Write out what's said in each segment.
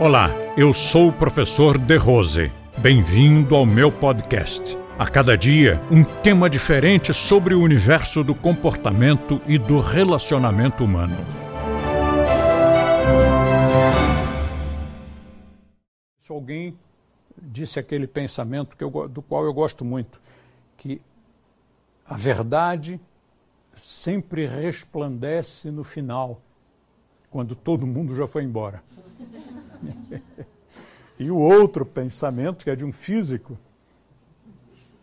Olá, eu sou o professor De Rose. Bem-vindo ao meu podcast. A cada dia, um tema diferente sobre o universo do comportamento e do relacionamento humano. Se alguém disse aquele pensamento que eu, do qual eu gosto muito, que a verdade sempre resplandece no final, quando todo mundo já foi embora. e o outro pensamento, que é de um físico,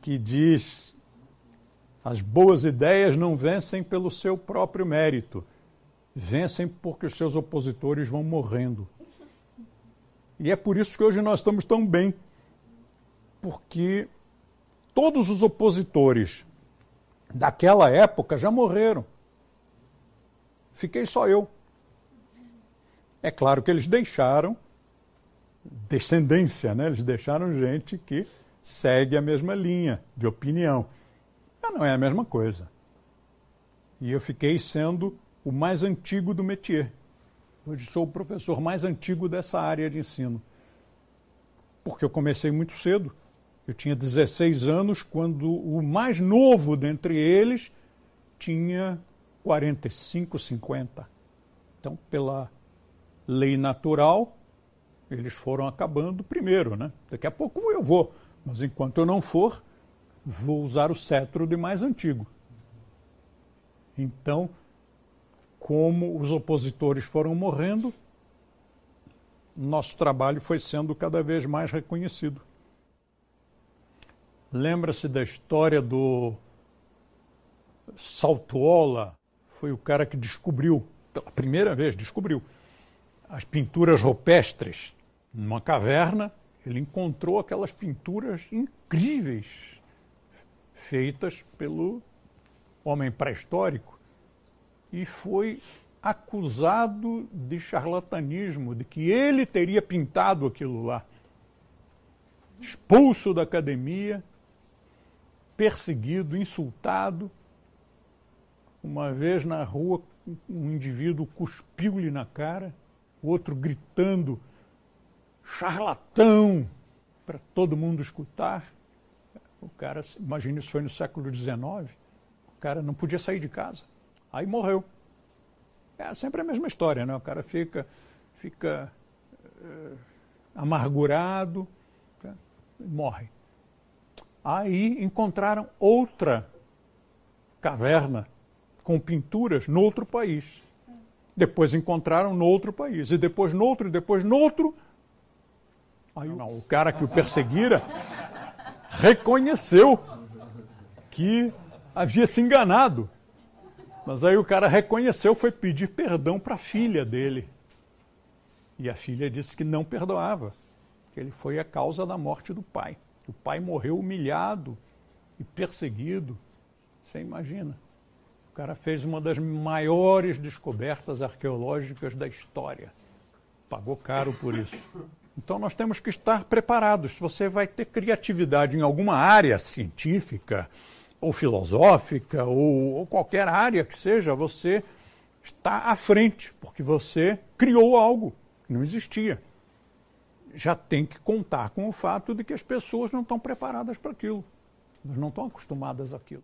que diz: as boas ideias não vencem pelo seu próprio mérito, vencem porque os seus opositores vão morrendo. E é por isso que hoje nós estamos tão bem, porque todos os opositores daquela época já morreram. Fiquei só eu. É claro que eles deixaram descendência, né? eles deixaram gente que segue a mesma linha de opinião. Mas não é a mesma coisa. E eu fiquei sendo o mais antigo do métier. Hoje sou o professor mais antigo dessa área de ensino. Porque eu comecei muito cedo. Eu tinha 16 anos quando o mais novo dentre eles tinha 45, 50. Então, pela lei natural, eles foram acabando primeiro, né? Daqui a pouco eu vou, mas enquanto eu não for, vou usar o cetro de mais antigo. Então, como os opositores foram morrendo, nosso trabalho foi sendo cada vez mais reconhecido. Lembra-se da história do Saltuola? Foi o cara que descobriu, pela primeira vez, descobriu as pinturas rupestres numa caverna. Ele encontrou aquelas pinturas incríveis feitas pelo homem pré-histórico e foi acusado de charlatanismo, de que ele teria pintado aquilo lá. Expulso da academia, perseguido, insultado. Uma vez na rua, um indivíduo cuspiu-lhe na cara o outro gritando charlatão para todo mundo escutar. O cara, imagina isso foi no século XIX, o cara não podia sair de casa. Aí morreu. É sempre a mesma história, né? O cara fica, fica uh, amargurado, tá? morre. Aí encontraram outra caverna com pinturas no outro país. Depois encontraram no outro país. E depois no outro, e depois no outro. Aí não, o cara que o perseguira reconheceu que havia se enganado. Mas aí o cara reconheceu, foi pedir perdão para a filha dele. E a filha disse que não perdoava, que ele foi a causa da morte do pai. O pai morreu humilhado e perseguido. Você imagina? O cara fez uma das maiores descobertas arqueológicas da história. Pagou caro por isso. Então nós temos que estar preparados. Se você vai ter criatividade em alguma área científica, ou filosófica, ou, ou qualquer área que seja, você está à frente, porque você criou algo que não existia. Já tem que contar com o fato de que as pessoas não estão preparadas para aquilo. Elas não estão acostumadas àquilo.